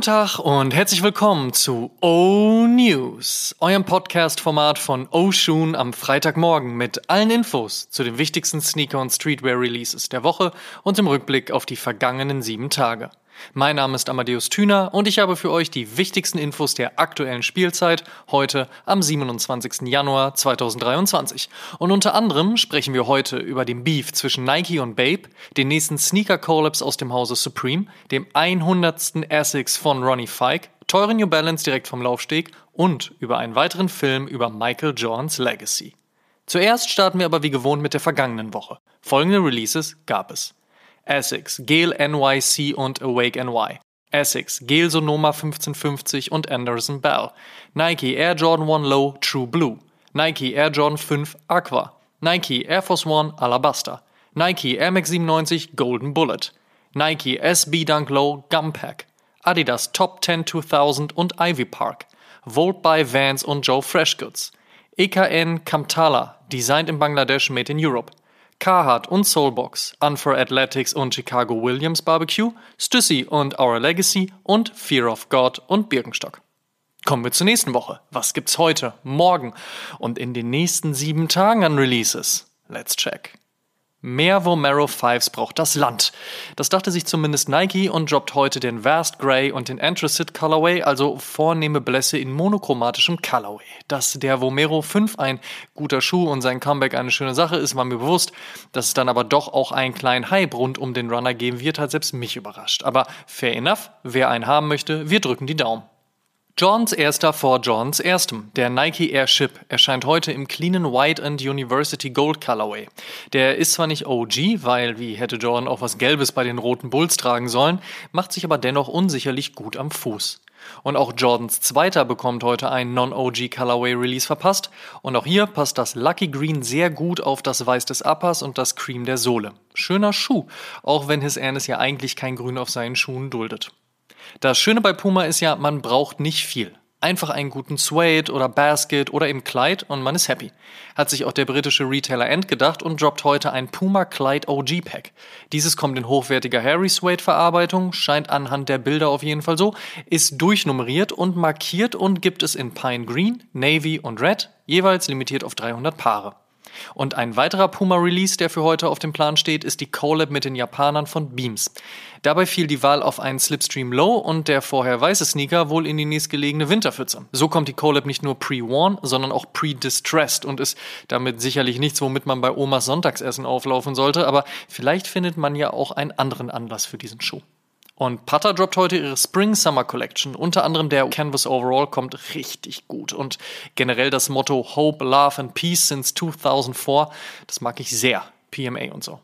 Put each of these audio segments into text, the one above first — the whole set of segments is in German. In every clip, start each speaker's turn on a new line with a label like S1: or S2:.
S1: Guten Tag und herzlich willkommen zu O News, eurem Podcast-Format von O Shoon am Freitagmorgen mit allen Infos zu den wichtigsten Sneaker- und Streetwear-Releases der Woche und im Rückblick auf die vergangenen sieben Tage. Mein Name ist Amadeus Thüner und ich habe für euch die wichtigsten Infos der aktuellen Spielzeit heute am 27. Januar 2023. Und unter anderem sprechen wir heute über den Beef zwischen Nike und Babe, den nächsten Sneaker Collabs aus dem Hause Supreme, dem 100. Essex von Ronnie Fike, teuren New Balance direkt vom Laufsteg und über einen weiteren Film über Michael Jordans Legacy. Zuerst starten wir aber wie gewohnt mit der vergangenen Woche. Folgende Releases gab es. Essex, Gale NYC und Awake NY. Essex, Gale Sonoma 1550 und Anderson Bell. Nike Air Jordan 1 Low True Blue. Nike Air Jordan 5 Aqua. Nike Air Force One Alabaster. Nike Air Max 97 Golden Bullet. Nike SB Dunk Low Gum Pack. Adidas Top 10 2000 und Ivy Park. Volt by Vans und Joe Freshgoods. EKN Kamtala, designed in Bangladesh, made in Europe. Carhartt und Soulbox, Unfair Athletics und Chicago Williams Barbecue, Stussy und Our Legacy und Fear of God und Birkenstock. Kommen wir zur nächsten Woche. Was gibt's heute, morgen und in den nächsten sieben Tagen an Releases? Let's check. Mehr Vomero 5s braucht das Land. Das dachte sich zumindest Nike und droppt heute den Vast Grey und den Anthracite Colorway, also vornehme Blässe in monochromatischem Colorway. Dass der Vomero 5 ein guter Schuh und sein Comeback eine schöne Sache ist, war mir bewusst. Dass es dann aber doch auch einen kleinen Hype rund um den Runner geben wird, hat selbst mich überrascht. Aber fair enough, wer einen haben möchte, wir drücken die Daumen. Johns erster vor Johns erstem. Der Nike Airship erscheint heute im cleanen White and University Gold Colorway. Der ist zwar nicht OG, weil wie hätte Jordan auch was Gelbes bei den roten Bulls tragen sollen, macht sich aber dennoch unsicherlich gut am Fuß. Und auch Jordans zweiter bekommt heute einen Non-OG Colorway Release verpasst. Und auch hier passt das Lucky Green sehr gut auf das Weiß des Uppers und das Cream der Sohle. Schöner Schuh, auch wenn His Ernest ja eigentlich kein Grün auf seinen Schuhen duldet. Das Schöne bei Puma ist ja, man braucht nicht viel. Einfach einen guten Suede oder Basket oder eben Kleid und man ist happy. Hat sich auch der britische Retailer End gedacht und droppt heute ein Puma Clyde OG Pack. Dieses kommt in hochwertiger Harry Suede Verarbeitung, scheint anhand der Bilder auf jeden Fall so, ist durchnummeriert und markiert und gibt es in Pine Green, Navy und Red, jeweils limitiert auf 300 Paare. Und ein weiterer Puma-Release, der für heute auf dem Plan steht, ist die Collab mit den Japanern von Beams. Dabei fiel die Wahl auf einen Slipstream Low und der vorher weiße Sneaker wohl in die nächstgelegene Winterpfütze. So kommt die Collab nicht nur pre-worn, sondern auch pre-distressed und ist damit sicherlich nichts, womit man bei Omas Sonntagsessen auflaufen sollte, aber vielleicht findet man ja auch einen anderen Anlass für diesen Schuh. Und Pata droppt heute ihre Spring Summer Collection. Unter anderem der Canvas Overall kommt richtig gut. Und generell das Motto Hope, Love and Peace since 2004, das mag ich sehr. PMA und so.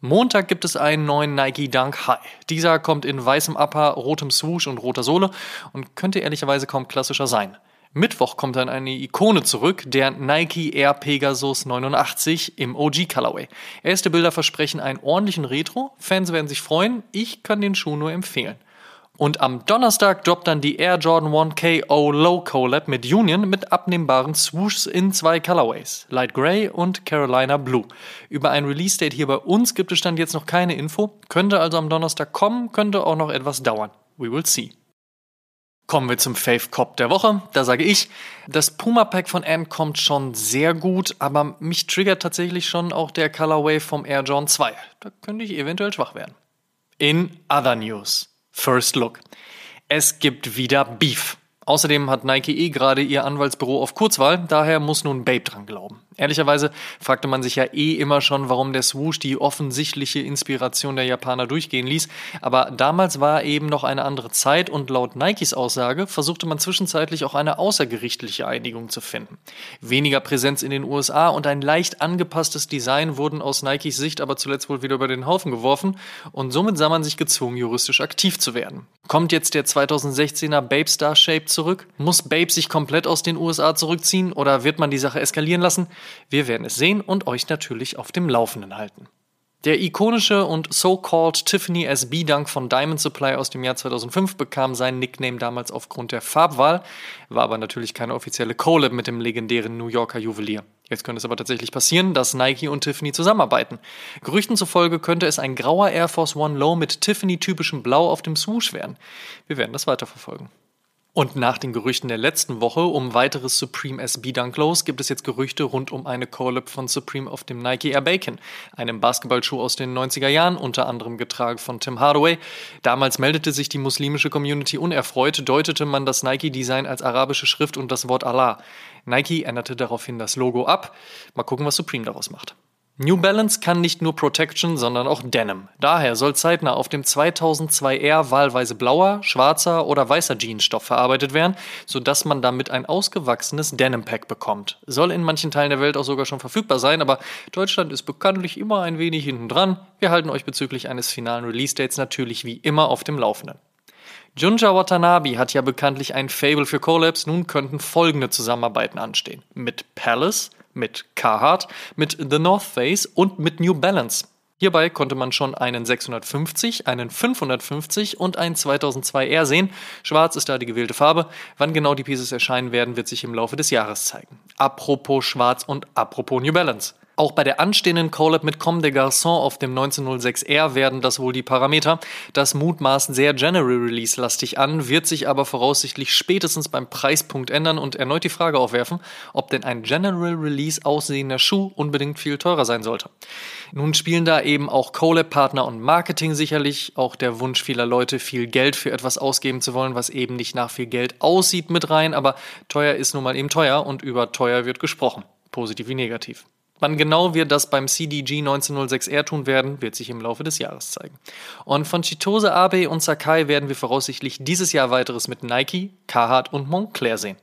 S1: Montag gibt es einen neuen Nike Dunk High. Dieser kommt in weißem Upper, rotem Swoosh und roter Sohle und könnte ehrlicherweise kaum klassischer sein. Mittwoch kommt dann eine Ikone zurück, der Nike Air Pegasus 89 im OG Colorway. Erste Bilder versprechen einen ordentlichen Retro, Fans werden sich freuen, ich kann den Schuh nur empfehlen. Und am Donnerstag droppt dann die Air Jordan 1 KO Low Collab mit Union mit abnehmbaren Swooshs in zwei Colorways, Light Gray und Carolina Blue. Über ein Release-Date hier bei uns gibt es stand jetzt noch keine Info, könnte also am Donnerstag kommen, könnte auch noch etwas dauern. We will see. Kommen wir zum Fave Cop der Woche. Da sage ich, das Puma Pack von Ant kommt schon sehr gut, aber mich triggert tatsächlich schon auch der Colorway vom Air Jordan 2. Da könnte ich eventuell schwach werden. In other news. First look. Es gibt wieder Beef. Außerdem hat Nike eh gerade ihr Anwaltsbüro auf Kurzwahl, daher muss nun Babe dran glauben. Ehrlicherweise fragte man sich ja eh immer schon, warum der Swoosh die offensichtliche Inspiration der Japaner durchgehen ließ. Aber damals war eben noch eine andere Zeit und laut Nikes Aussage versuchte man zwischenzeitlich auch eine außergerichtliche Einigung zu finden. Weniger Präsenz in den USA und ein leicht angepasstes Design wurden aus Nikes Sicht aber zuletzt wohl wieder über den Haufen geworfen und somit sah man sich gezwungen, juristisch aktiv zu werden. Kommt jetzt der 2016er Babe Star Shape zurück? Muss Babe sich komplett aus den USA zurückziehen oder wird man die Sache eskalieren lassen? Wir werden es sehen und euch natürlich auf dem Laufenden halten. Der ikonische und so-called Tiffany SB Dunk von Diamond Supply aus dem Jahr 2005 bekam seinen Nickname damals aufgrund der Farbwahl, war aber natürlich keine offizielle Collab mit dem legendären New Yorker Juwelier. Jetzt könnte es aber tatsächlich passieren, dass Nike und Tiffany zusammenarbeiten. Gerüchten zufolge könnte es ein grauer Air Force One Low mit Tiffany-typischem Blau auf dem Swoosh werden. Wir werden das weiterverfolgen. Und nach den Gerüchten der letzten Woche um weiteres Supreme SB Dunk Lows gibt es jetzt Gerüchte rund um eine Collab von Supreme auf dem Nike Air Bacon, einem Basketballschuh aus den 90er Jahren, unter anderem getragen von Tim Hardaway. Damals meldete sich die muslimische Community unerfreut, deutete man das Nike-Design als arabische Schrift und das Wort Allah. Nike änderte daraufhin das Logo ab. Mal gucken, was Supreme daraus macht. New Balance kann nicht nur Protection, sondern auch Denim. Daher soll zeitnah auf dem 2002R wahlweise blauer, schwarzer oder weißer Jeansstoff verarbeitet werden, sodass man damit ein ausgewachsenes Denim-Pack bekommt. Soll in manchen Teilen der Welt auch sogar schon verfügbar sein, aber Deutschland ist bekanntlich immer ein wenig hinten dran. Wir halten euch bezüglich eines finalen Release-Dates natürlich wie immer auf dem Laufenden. Junja Watanabe hat ja bekanntlich ein Fable für Collabs, nun könnten folgende Zusammenarbeiten anstehen. Mit Palace, mit Carhartt, mit The North Face und mit New Balance. Hierbei konnte man schon einen 650, einen 550 und einen 2002R sehen. Schwarz ist da die gewählte Farbe. Wann genau die Pieces erscheinen werden, wird sich im Laufe des Jahres zeigen. Apropos Schwarz und apropos New Balance. Auch bei der anstehenden Collab mit Comme des Garçons auf dem 1906R werden das wohl die Parameter. Das mutmaßen sehr General Release lastig an, wird sich aber voraussichtlich spätestens beim Preispunkt ändern und erneut die Frage aufwerfen, ob denn ein General Release aussehender Schuh unbedingt viel teurer sein sollte. Nun spielen da eben auch Collab-Partner und Marketing sicherlich, auch der Wunsch vieler Leute, viel Geld für etwas ausgeben zu wollen, was eben nicht nach viel Geld aussieht, mit rein, aber teuer ist nun mal eben teuer und über teuer wird gesprochen, positiv wie negativ. Wann genau wir das beim CDG 1906R tun werden, wird sich im Laufe des Jahres zeigen. Und von Chitose Abe und Sakai werden wir voraussichtlich dieses Jahr weiteres mit Nike, Carhartt und Montclair sehen.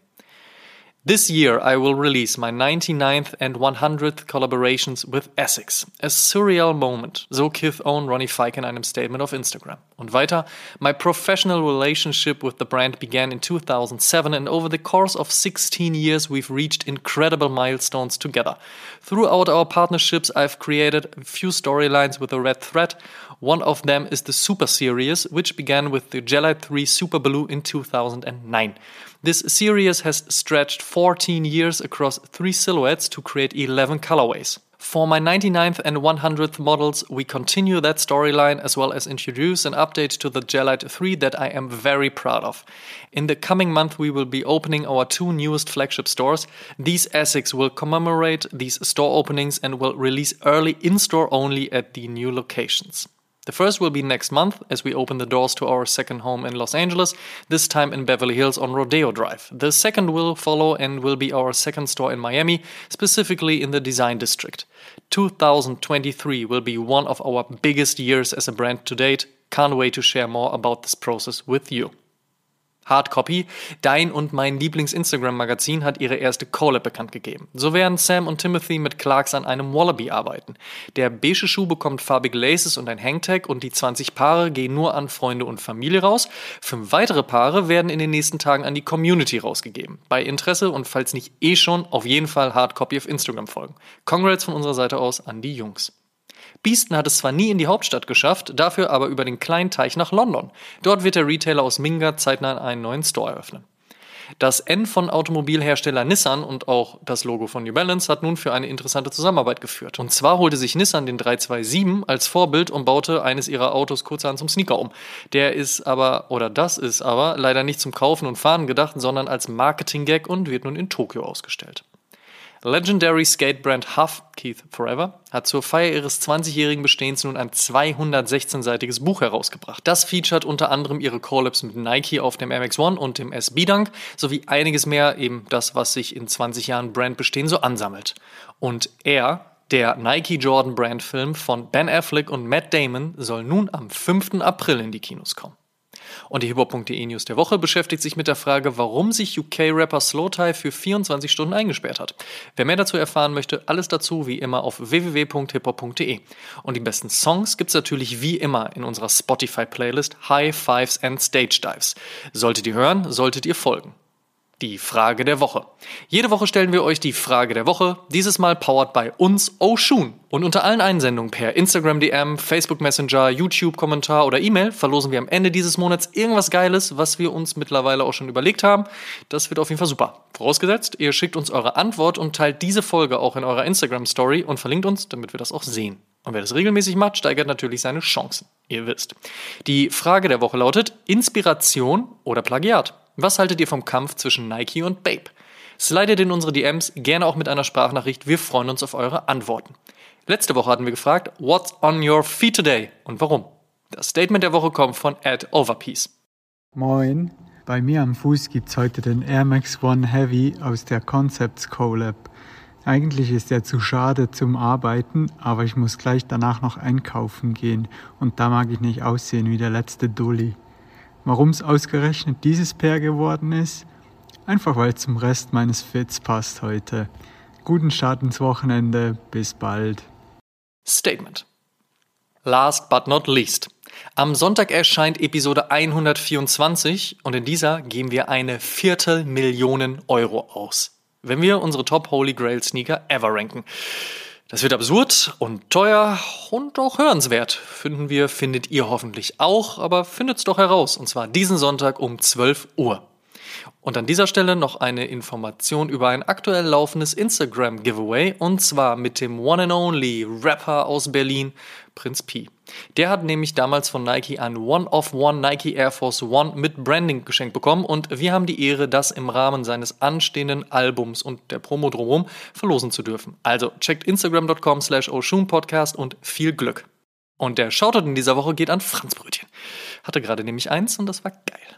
S1: This year I will release my 99th and 100th collaborations with Essex. A surreal moment, so Kith own Ronnie Fike in einem Statement auf Instagram. Und weiter, my professional relationship with the brand began in 2007 and over the course of 16 years we've reached incredible milestones together. Throughout our partnerships I've created a few storylines with a red thread. One of them is the Super Series, which began with the Gelite 3 Super Blue in 2009. This series has stretched 14 years across three silhouettes to create 11 colorways. For my 99th and 100th models, we continue that storyline as well as introduce an update to the Gelite 3 that I am very proud of. In the coming month, we will be opening our two newest flagship stores. These Essex will commemorate these store openings and will release early in store only at the new locations. The first will be next month as we open the doors to our second home in Los Angeles, this time in Beverly Hills on Rodeo Drive. The second will follow and will be our second store in Miami, specifically in the Design District. 2023 will be one of our biggest years as a brand to date. Can't wait to share more about this process with you. Hardcopy, dein und mein Lieblings-Instagram-Magazin, hat ihre erste Collab bekannt gegeben. So werden Sam und Timothy mit Clarks an einem Wallaby arbeiten. Der beige Schuh bekommt farbige Laces und ein Hangtag und die 20 Paare gehen nur an Freunde und Familie raus. Fünf weitere Paare werden in den nächsten Tagen an die Community rausgegeben. Bei Interesse und falls nicht eh schon, auf jeden Fall Hardcopy auf Instagram folgen. Congrats von unserer Seite aus an die Jungs. Beaston hat es zwar nie in die Hauptstadt geschafft, dafür aber über den kleinen Teich nach London. Dort wird der Retailer aus Minga zeitnah einen neuen Store eröffnen. Das N von Automobilhersteller Nissan und auch das Logo von New Balance hat nun für eine interessante Zusammenarbeit geführt. Und zwar holte sich Nissan den 327 als Vorbild und baute eines ihrer Autos kurzerhand zum Sneaker um. Der ist aber, oder das ist aber, leider nicht zum Kaufen und Fahren gedacht, sondern als Marketing-Gag und wird nun in Tokio ausgestellt. Legendary Skatebrand Huff, Keith Forever, hat zur Feier ihres 20-jährigen Bestehens nun ein 216-seitiges Buch herausgebracht. Das featuret unter anderem ihre Collabs mit Nike auf dem MX1 und dem SB Dunk sowie einiges mehr, eben das, was sich in 20 Jahren Brandbestehen so ansammelt. Und er, der Nike Jordan Brand Film von Ben Affleck und Matt Damon, soll nun am 5. April in die Kinos kommen. Und die hiphop.de News der Woche beschäftigt sich mit der Frage, warum sich UK-Rapper Slowthai für 24 Stunden eingesperrt hat. Wer mehr dazu erfahren möchte, alles dazu wie immer auf www.hiphop.de. Und die besten Songs gibt's natürlich wie immer in unserer Spotify-Playlist High Fives and Stage Dives. Solltet ihr hören, solltet ihr folgen. Die Frage der Woche. Jede Woche stellen wir euch die Frage der Woche, dieses Mal powered by uns Oshun. Und unter allen Einsendungen per Instagram DM, Facebook Messenger, YouTube Kommentar oder E-Mail verlosen wir am Ende dieses Monats irgendwas Geiles, was wir uns mittlerweile auch schon überlegt haben. Das wird auf jeden Fall super. Vorausgesetzt, ihr schickt uns eure Antwort und teilt diese Folge auch in eurer Instagram Story und verlinkt uns, damit wir das auch sehen. Und wer das regelmäßig macht, steigert natürlich seine Chancen. Ihr wisst. Die Frage der Woche lautet Inspiration oder Plagiat? Was haltet ihr vom Kampf zwischen Nike und Babe? Slidet in unsere DMs, gerne auch mit einer Sprachnachricht. Wir freuen uns auf eure Antworten. Letzte Woche hatten wir gefragt, What's on your feet today und warum? Das Statement der Woche kommt von Ed Overpeace.
S2: Moin, bei mir am Fuß gibt's heute den Air Max One Heavy aus der Concepts Collab. Eigentlich ist er zu schade zum Arbeiten, aber ich muss gleich danach noch einkaufen gehen und da mag ich nicht aussehen wie der letzte Dulli. Warum es ausgerechnet dieses Pair geworden ist? Einfach weil es zum Rest meines Fits passt heute. Guten Start ins Wochenende, bis bald.
S1: Statement. Last but not least. Am Sonntag erscheint Episode 124 und in dieser geben wir eine Viertelmillion Euro aus, wenn wir unsere Top Holy Grail Sneaker ever ranken. Das wird absurd und teuer und auch hörenswert. Finden wir, findet ihr hoffentlich auch, aber findet's doch heraus. Und zwar diesen Sonntag um 12 Uhr. Und an dieser Stelle noch eine Information über ein aktuell laufendes Instagram-Giveaway und zwar mit dem One and Only Rapper aus Berlin, Prinz P. Der hat nämlich damals von Nike ein One-of-One Nike Air Force One mit Branding geschenkt bekommen und wir haben die Ehre, das im Rahmen seines anstehenden Albums und der Promo drumherum verlosen zu dürfen. Also checkt instagram.com slash Podcast und viel Glück. Und der Shoutout in dieser Woche geht an Franz Brötchen. Hatte gerade nämlich eins und das war geil.